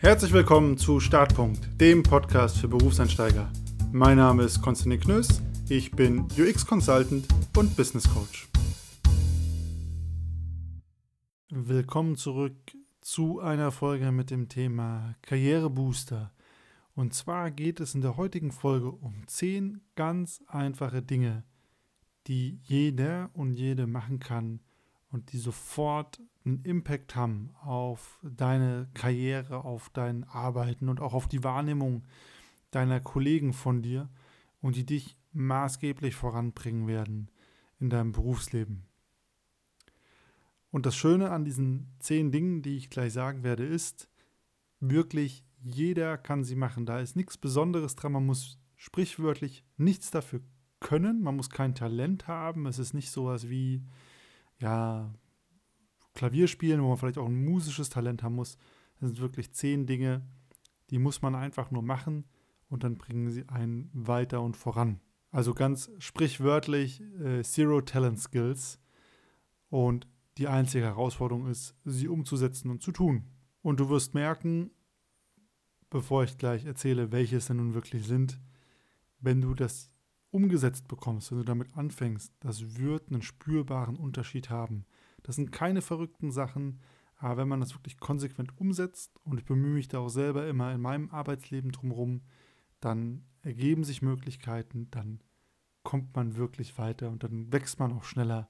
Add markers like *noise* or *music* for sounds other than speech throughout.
Herzlich willkommen zu Startpunkt, dem Podcast für Berufseinsteiger. Mein Name ist Konstantin Knöss, ich bin UX-Consultant und Business Coach. Willkommen zurück zu einer Folge mit dem Thema Karrierebooster. Und zwar geht es in der heutigen Folge um 10 ganz einfache Dinge, die jeder und jede machen kann und die sofort einen Impact haben auf deine Karriere, auf dein Arbeiten und auch auf die Wahrnehmung deiner Kollegen von dir und die dich maßgeblich voranbringen werden in deinem Berufsleben. Und das Schöne an diesen zehn Dingen, die ich gleich sagen werde, ist, wirklich jeder kann sie machen. Da ist nichts Besonderes dran. Man muss sprichwörtlich nichts dafür können. Man muss kein Talent haben. Es ist nicht sowas wie, ja, Klavier spielen, wo man vielleicht auch ein musisches Talent haben muss. Das sind wirklich zehn Dinge, die muss man einfach nur machen und dann bringen sie einen weiter und voran. Also ganz sprichwörtlich äh, Zero Talent Skills. Und die einzige Herausforderung ist, sie umzusetzen und zu tun. Und du wirst merken, bevor ich gleich erzähle, welche es denn nun wirklich sind, wenn du das umgesetzt bekommst, wenn du damit anfängst, das wird einen spürbaren Unterschied haben. Das sind keine verrückten Sachen, aber wenn man das wirklich konsequent umsetzt, und ich bemühe mich da auch selber immer in meinem Arbeitsleben drumherum, dann ergeben sich Möglichkeiten, dann kommt man wirklich weiter und dann wächst man auch schneller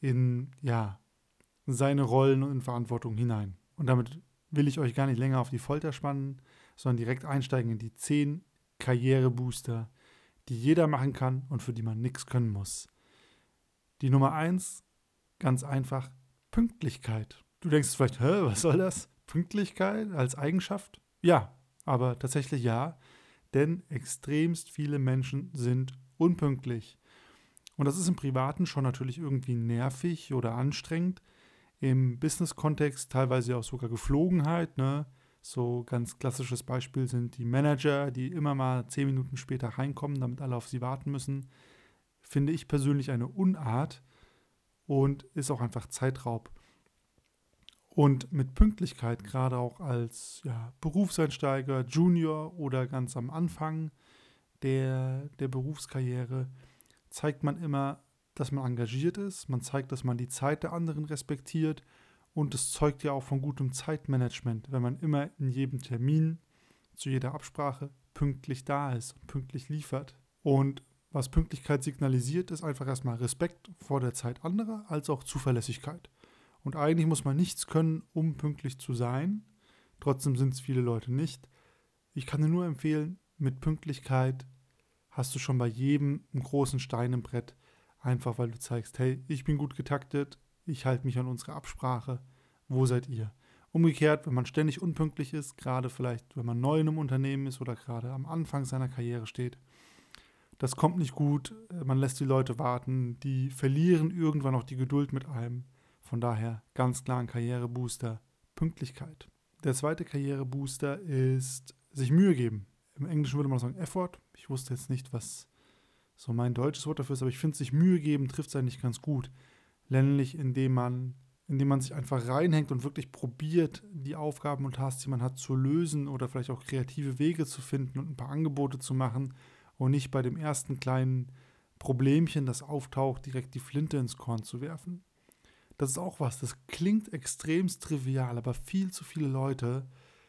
in, ja, seine Rollen und in Verantwortung hinein. Und damit will ich euch gar nicht länger auf die Folter spannen, sondern direkt einsteigen in die zehn Karrierebooster, die jeder machen kann und für die man nichts können muss. Die Nummer eins, ganz einfach, Pünktlichkeit. Du denkst vielleicht, hä, was soll das? Pünktlichkeit als Eigenschaft? Ja, aber tatsächlich ja, denn extremst viele Menschen sind unpünktlich. Und das ist im Privaten schon natürlich irgendwie nervig oder anstrengend. Im Business-Kontext teilweise auch sogar Geflogenheit. Ne? So ganz klassisches Beispiel sind die Manager, die immer mal zehn Minuten später reinkommen, damit alle auf sie warten müssen. Finde ich persönlich eine Unart und ist auch einfach Zeitraub. Und mit Pünktlichkeit, gerade auch als ja, Berufseinsteiger, Junior oder ganz am Anfang der, der Berufskarriere, zeigt man immer, dass man engagiert ist. Man zeigt, dass man die Zeit der anderen respektiert und es zeugt ja auch von gutem Zeitmanagement, wenn man immer in jedem Termin, zu jeder Absprache pünktlich da ist und pünktlich liefert. Und was Pünktlichkeit signalisiert, ist einfach erstmal Respekt vor der Zeit anderer, als auch Zuverlässigkeit. Und eigentlich muss man nichts können, um pünktlich zu sein. Trotzdem sind es viele Leute nicht. Ich kann dir nur empfehlen, mit Pünktlichkeit hast du schon bei jedem einen großen Stein im Brett, einfach weil du zeigst, hey, ich bin gut getaktet, ich halte mich an unsere Absprache, wo seid ihr? Umgekehrt, wenn man ständig unpünktlich ist, gerade vielleicht, wenn man neu in einem Unternehmen ist oder gerade am Anfang seiner Karriere steht, das kommt nicht gut, man lässt die Leute warten, die verlieren irgendwann auch die Geduld mit einem. Von daher ganz klar ein Karrierebooster, Pünktlichkeit. Der zweite Karrierebooster ist sich Mühe geben. Im Englischen würde man sagen Effort. Ich wusste jetzt nicht, was so mein deutsches Wort dafür ist, aber ich finde, sich Mühe geben trifft es eigentlich ganz gut nämlich indem man, indem man sich einfach reinhängt und wirklich probiert, die Aufgaben und Tasks, die man hat, zu lösen oder vielleicht auch kreative Wege zu finden und ein paar Angebote zu machen und nicht bei dem ersten kleinen Problemchen, das auftaucht, direkt die Flinte ins Korn zu werfen. Das ist auch was, das klingt extremst trivial, aber viel zu viele Leute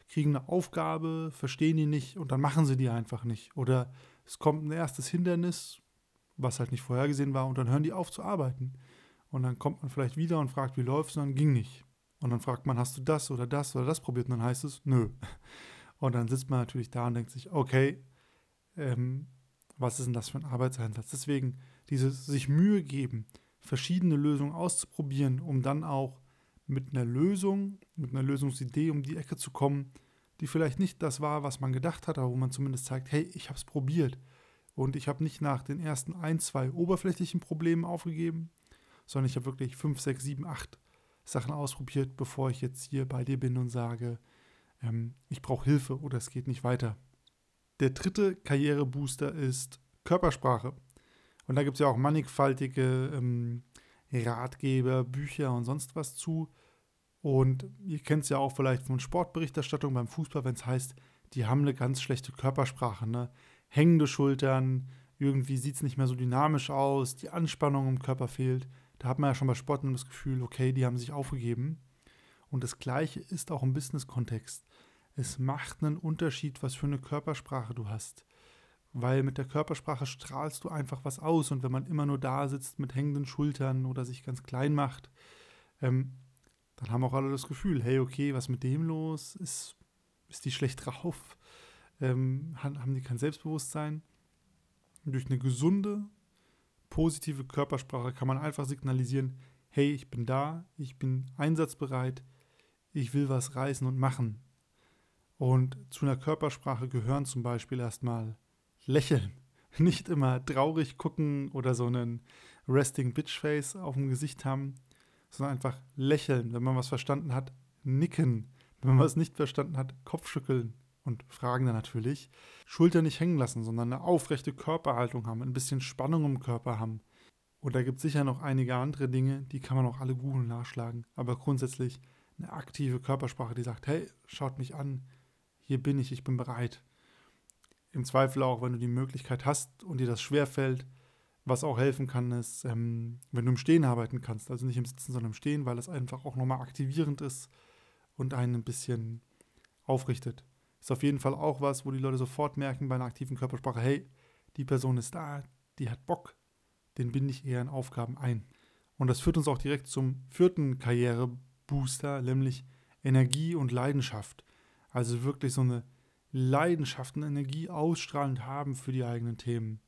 kriegen eine Aufgabe, verstehen die nicht und dann machen sie die einfach nicht. Oder es kommt ein erstes Hindernis, was halt nicht vorhergesehen war, und dann hören die auf zu arbeiten. Und dann kommt man vielleicht wieder und fragt, wie läuft's? Und dann ging nicht. Und dann fragt man, hast du das oder das oder das probiert? Und dann heißt es, nö. Und dann sitzt man natürlich da und denkt sich, okay, ähm, was ist denn das für ein Arbeitseinsatz? Deswegen dieses sich Mühe geben, verschiedene Lösungen auszuprobieren, um dann auch mit einer Lösung, mit einer Lösungsidee um die Ecke zu kommen, die vielleicht nicht das war, was man gedacht hat, aber wo man zumindest zeigt, hey, ich habe es probiert. Und ich habe nicht nach den ersten ein, zwei oberflächlichen Problemen aufgegeben, sondern ich habe wirklich fünf, sechs, sieben, acht Sachen ausprobiert, bevor ich jetzt hier bei dir bin und sage, ähm, ich brauche Hilfe oder es geht nicht weiter. Der dritte Karrierebooster ist Körpersprache. Und da gibt es ja auch mannigfaltige ähm, Ratgeber, Bücher und sonst was zu. Und ihr kennt es ja auch vielleicht von Sportberichterstattung beim Fußball, wenn es heißt, die haben eine ganz schlechte Körpersprache, ne? Hängende Schultern, irgendwie sieht es nicht mehr so dynamisch aus, die Anspannung im Körper fehlt. Da hat man ja schon bei Sportlern das Gefühl, okay, die haben sich aufgegeben. Und das Gleiche ist auch im Business-Kontext. Es macht einen Unterschied, was für eine Körpersprache du hast. Weil mit der Körpersprache strahlst du einfach was aus. Und wenn man immer nur da sitzt mit hängenden Schultern oder sich ganz klein macht, ähm, dann haben auch alle das Gefühl, hey, okay, was mit dem los? Ist, ist die schlecht drauf? Ähm, haben die kein Selbstbewusstsein? durch eine gesunde, positive Körpersprache kann man einfach signalisieren, hey, ich bin da, ich bin einsatzbereit, ich will was reißen und machen. Und zu einer Körpersprache gehören zum Beispiel erstmal Lächeln. *laughs* Nicht immer traurig gucken oder so einen Resting Bitch Face auf dem Gesicht haben, sondern einfach lächeln. Wenn man was verstanden hat, nicken. Wenn man was nicht verstanden hat, Kopfschütteln und fragen dann natürlich. Schulter nicht hängen lassen, sondern eine aufrechte Körperhaltung haben, ein bisschen Spannung im Körper haben. Und da gibt es sicher noch einige andere Dinge, die kann man auch alle googeln nachschlagen. Aber grundsätzlich eine aktive Körpersprache, die sagt, hey, schaut mich an, hier bin ich, ich bin bereit. Im Zweifel auch, wenn du die Möglichkeit hast und dir das schwerfällt, was auch helfen kann, ist, ähm, wenn du im Stehen arbeiten kannst, also nicht im Sitzen, sondern im Stehen, weil es einfach auch nochmal aktivierend ist und einen ein bisschen aufrichtet. Ist auf jeden Fall auch was, wo die Leute sofort merken bei einer aktiven Körpersprache, hey, die Person ist da, die hat Bock, den binde ich eher in Aufgaben ein. Und das führt uns auch direkt zum vierten Karrierebooster, nämlich Energie und Leidenschaft. Also wirklich so eine Leidenschaft und Energie ausstrahlend haben für die eigenen Themen.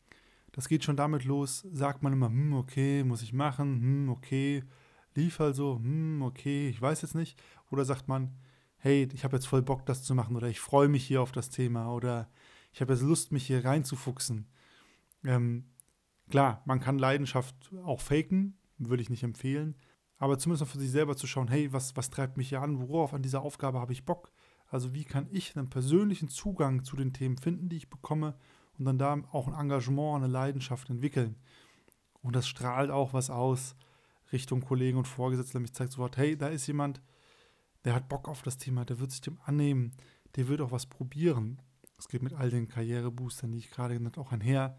Das geht schon damit los, sagt man immer, hm, okay, muss ich machen, hm, okay, lief also, hm, okay, ich weiß jetzt nicht. Oder sagt man, hey, ich habe jetzt voll Bock, das zu machen oder ich freue mich hier auf das Thema oder ich habe jetzt Lust, mich hier reinzufuchsen. Ähm, klar, man kann Leidenschaft auch faken, würde ich nicht empfehlen, aber zumindest noch für sich selber zu schauen, hey, was, was treibt mich hier an, worauf an dieser Aufgabe habe ich Bock? Also wie kann ich einen persönlichen Zugang zu den Themen finden, die ich bekomme und dann da auch ein Engagement, eine Leidenschaft entwickeln. Und das strahlt auch was aus Richtung Kollegen und Vorgesetzte, nämlich zeigt sofort, hey, da ist jemand, der hat Bock auf das Thema, der wird sich dem annehmen, der wird auch was probieren. Es geht mit all den Karriereboostern, die ich gerade genannt habe, auch einher.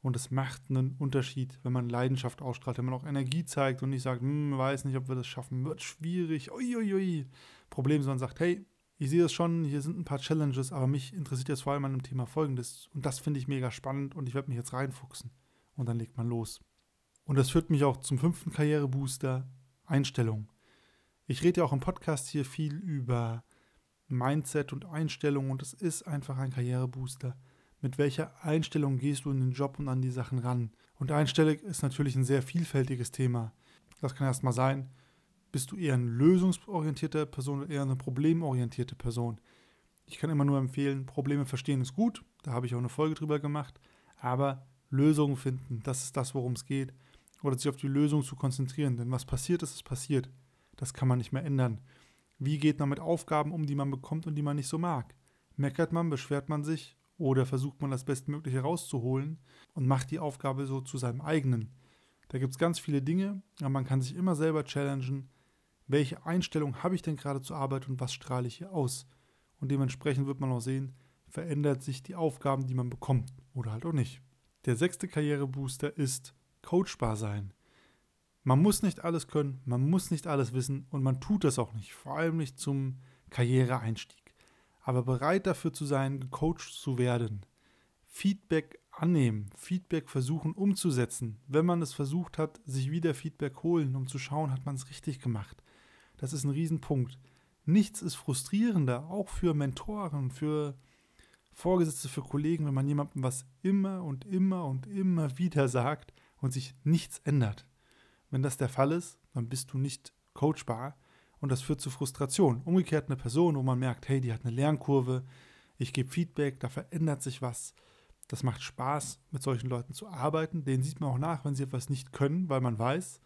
Und es macht einen Unterschied, wenn man Leidenschaft ausstrahlt, wenn man auch Energie zeigt und nicht sagt, hm, weiß nicht, ob wir das schaffen, wird schwierig, uiuiui. Problem, sondern sagt, hey, ich sehe das schon, hier sind ein paar Challenges, aber mich interessiert jetzt vor allem an dem Thema Folgendes. Und das finde ich mega spannend und ich werde mich jetzt reinfuchsen. Und dann legt man los. Und das führt mich auch zum fünften Karrierebooster, Einstellung. Ich rede ja auch im Podcast hier viel über Mindset und Einstellung und es ist einfach ein Karrierebooster. Mit welcher Einstellung gehst du in den Job und an die Sachen ran? Und Einstellung ist natürlich ein sehr vielfältiges Thema. Das kann erstmal sein, bist du eher eine lösungsorientierte Person oder eher eine problemorientierte Person? Ich kann immer nur empfehlen, Probleme verstehen ist gut, da habe ich auch eine Folge drüber gemacht, aber Lösungen finden, das ist das, worum es geht. Oder sich auf die Lösung zu konzentrieren, denn was passiert ist, ist passiert. Das kann man nicht mehr ändern. Wie geht man mit Aufgaben um, die man bekommt und die man nicht so mag? Meckert man, beschwert man sich oder versucht man das Bestmögliche rauszuholen und macht die Aufgabe so zu seinem eigenen? Da gibt es ganz viele Dinge, aber man kann sich immer selber challengen, welche Einstellung habe ich denn gerade zur Arbeit und was strahle ich hier aus? Und dementsprechend wird man auch sehen, verändert sich die Aufgaben, die man bekommt oder halt auch nicht. Der sechste Karrierebooster ist coachbar sein. Man muss nicht alles können, man muss nicht alles wissen und man tut das auch nicht, vor allem nicht zum Karriereeinstieg. Aber bereit dafür zu sein, gecoacht zu werden, Feedback annehmen, Feedback versuchen umzusetzen. Wenn man es versucht hat, sich wieder Feedback holen, um zu schauen, hat man es richtig gemacht. Das ist ein Riesenpunkt. Nichts ist frustrierender, auch für Mentoren, für Vorgesetzte, für Kollegen, wenn man jemandem was immer und immer und immer wieder sagt und sich nichts ändert. Wenn das der Fall ist, dann bist du nicht coachbar und das führt zu Frustration. Umgekehrt eine Person, wo man merkt, hey, die hat eine Lernkurve, ich gebe Feedback, da verändert sich was. Das macht Spaß, mit solchen Leuten zu arbeiten. Denen sieht man auch nach, wenn sie etwas nicht können, weil man weiß,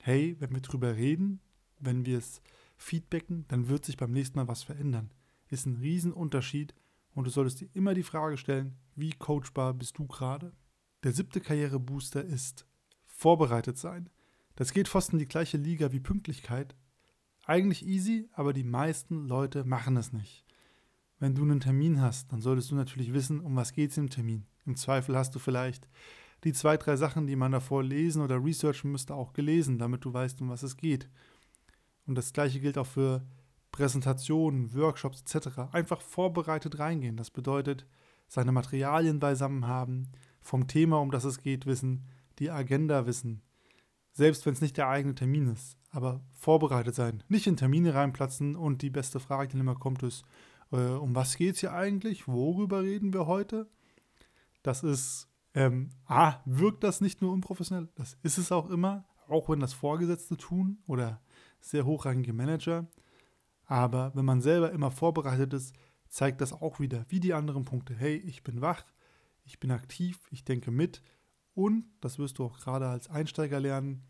hey, wenn wir drüber reden, wenn wir es feedbacken, dann wird sich beim nächsten Mal was verändern. Ist ein Riesenunterschied und du solltest dir immer die Frage stellen, wie coachbar bist du gerade? Der siebte Karrierebooster ist vorbereitet sein. Das geht fast in die gleiche Liga wie Pünktlichkeit, Eigentlich easy, aber die meisten Leute machen es nicht. Wenn du einen Termin hast, dann solltest du natürlich wissen, um was geht es im Termin. Im Zweifel hast du vielleicht die zwei, drei Sachen, die man davor lesen oder researchen müsste, auch gelesen, damit du weißt, um was es geht. Und das gleiche gilt auch für Präsentationen, Workshops etc. Einfach vorbereitet reingehen. Das bedeutet, seine Materialien beisammen haben, vom Thema, um das es geht, wissen, die Agenda wissen. Selbst wenn es nicht der eigene Termin ist, aber vorbereitet sein. Nicht in Termine reinplatzen und die beste Frage, die immer kommt, ist, äh, um was geht es hier eigentlich? Worüber reden wir heute? Das ist, ähm, A, wirkt das nicht nur unprofessionell, das ist es auch immer, auch wenn das Vorgesetzte tun oder sehr hochrangige Manager. Aber wenn man selber immer vorbereitet ist, zeigt das auch wieder, wie die anderen Punkte. Hey, ich bin wach, ich bin aktiv, ich denke mit und, das wirst du auch gerade als Einsteiger lernen,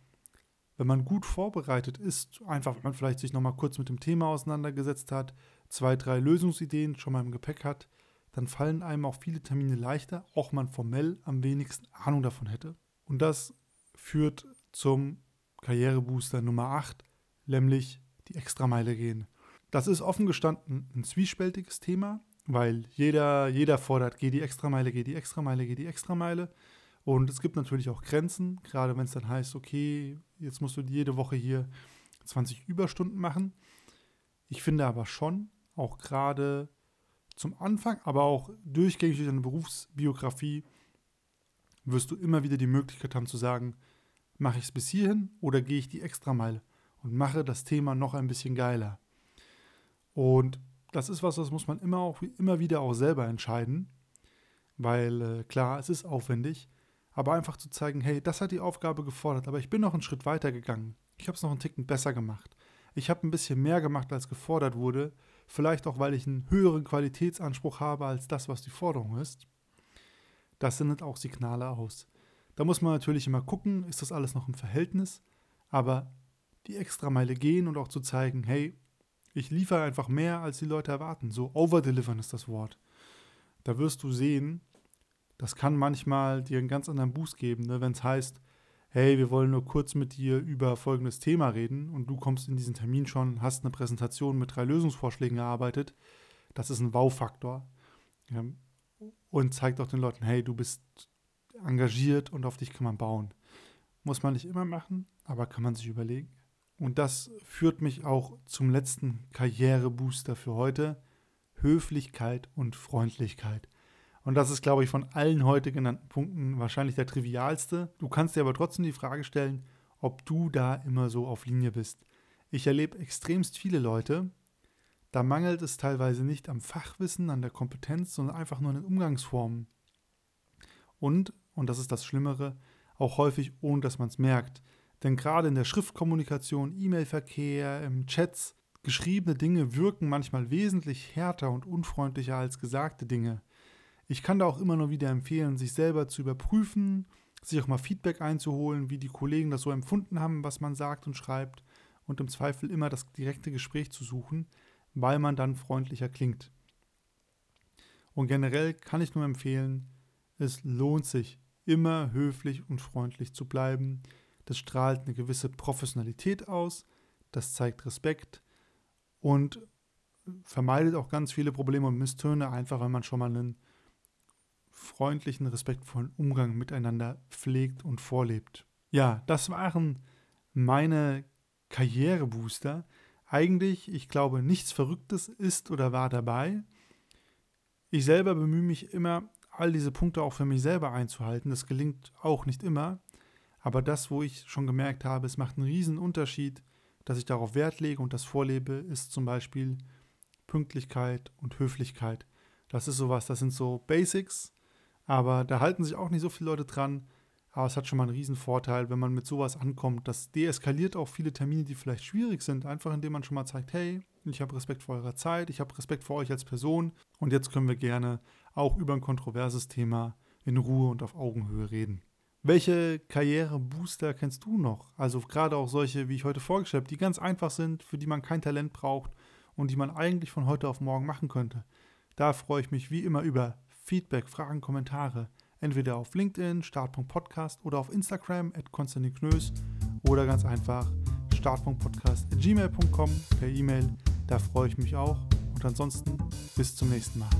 wenn man gut vorbereitet ist, einfach wenn man vielleicht sich nochmal kurz mit dem Thema auseinandergesetzt hat, zwei, drei Lösungsideen schon mal im Gepäck hat, dann fallen einem auch viele Termine leichter, auch man formell am wenigsten Ahnung davon hätte. Und das führt zum Karrierebooster Nummer 8, nämlich die Extrameile gehen. Das ist offen gestanden ein zwiespältiges Thema, weil jeder, jeder fordert, geh die Extrameile, geh die Extrameile, geh die Extrameile. Und es gibt natürlich auch Grenzen, gerade wenn es dann heißt, okay, jetzt musst du jede Woche hier 20 Überstunden machen. Ich finde aber schon, auch gerade zum Anfang, aber auch durchgängig durch deine Berufsbiografie, wirst du immer wieder die Möglichkeit haben zu sagen, mache ich es bis hierhin oder gehe ich die Extrameile und mache das Thema noch ein bisschen geiler. Und das ist was, das muss man immer auch immer wieder auch selber entscheiden, weil äh, klar, es ist aufwendig, aber einfach zu zeigen, hey, das hat die Aufgabe gefordert, aber ich bin noch einen Schritt weiter gegangen. Ich habe es noch einen Ticken besser gemacht. Ich habe ein bisschen mehr gemacht, als gefordert wurde, vielleicht auch, weil ich einen höheren Qualitätsanspruch habe als das, was die Forderung ist. Das sendet auch Signale aus. Da muss man natürlich immer gucken, ist das alles noch im Verhältnis, aber die Extrameile gehen und auch zu zeigen, hey, ich liefere einfach mehr, als die Leute erwarten. So overdelivern ist das Wort. Da wirst du sehen, das kann manchmal dir einen ganz anderen Boost geben, ne? wenn es heißt, hey, wir wollen nur kurz mit dir über folgendes Thema reden und du kommst in diesen Termin schon, hast eine Präsentation mit drei Lösungsvorschlägen erarbeitet. Das ist ein Wow-Faktor. Ja, und zeigt auch den Leuten, hey, du bist engagiert und auf dich kann man bauen. Muss man nicht immer machen, aber kann man sich überlegen. Und das führt mich auch zum letzten Karrierebooster für heute. Höflichkeit und Freundlichkeit. Und das ist, glaube ich, von allen heute genannten Punkten wahrscheinlich der trivialste. Du kannst dir aber trotzdem die Frage stellen, ob du da immer so auf Linie bist. Ich erlebe extremst viele Leute, da mangelt es teilweise nicht am Fachwissen, an der Kompetenz, sondern einfach nur an den Umgangsformen. Und, und das ist das Schlimmere, auch häufig ohne dass man es merkt. Denn gerade in der Schriftkommunikation, E-Mail-Verkehr, im Chats, geschriebene Dinge wirken manchmal wesentlich härter und unfreundlicher als gesagte Dinge. Ich kann da auch immer nur wieder empfehlen, sich selber zu überprüfen, sich auch mal Feedback einzuholen, wie die Kollegen das so empfunden haben, was man sagt und schreibt und im Zweifel immer das direkte Gespräch zu suchen, weil man dann freundlicher klingt. Und generell kann ich nur empfehlen, es lohnt sich, immer höflich und freundlich zu bleiben. Das strahlt eine gewisse Professionalität aus, das zeigt Respekt und vermeidet auch ganz viele Probleme und Misstöne, einfach wenn man schon mal einen freundlichen, respektvollen Umgang miteinander pflegt und vorlebt. Ja, das waren meine Karrierebooster. Eigentlich, ich glaube, nichts Verrücktes ist oder war dabei. Ich selber bemühe mich immer, all diese Punkte auch für mich selber einzuhalten. Das gelingt auch nicht immer. Aber das, wo ich schon gemerkt habe, es macht einen riesen Unterschied, dass ich darauf Wert lege und das vorlebe, ist zum Beispiel Pünktlichkeit und Höflichkeit. Das ist sowas, das sind so Basics, aber da halten sich auch nicht so viele Leute dran. Aber es hat schon mal einen riesen Vorteil, wenn man mit sowas ankommt. Das deeskaliert auch viele Termine, die vielleicht schwierig sind, einfach indem man schon mal zeigt, hey, ich habe Respekt vor eurer Zeit, ich habe Respekt vor euch als Person und jetzt können wir gerne auch über ein kontroverses Thema in Ruhe und auf Augenhöhe reden. Welche Karrierebooster kennst du noch? Also gerade auch solche, wie ich heute vorgestellt habe, die ganz einfach sind, für die man kein Talent braucht und die man eigentlich von heute auf morgen machen könnte. Da freue ich mich wie immer über Feedback, Fragen, Kommentare. Entweder auf LinkedIn, Start.podcast oder auf Instagram, at Konstantin Knös oder ganz einfach startpunktpodcast.gmail.com per E-Mail. Da freue ich mich auch. Und ansonsten bis zum nächsten Mal.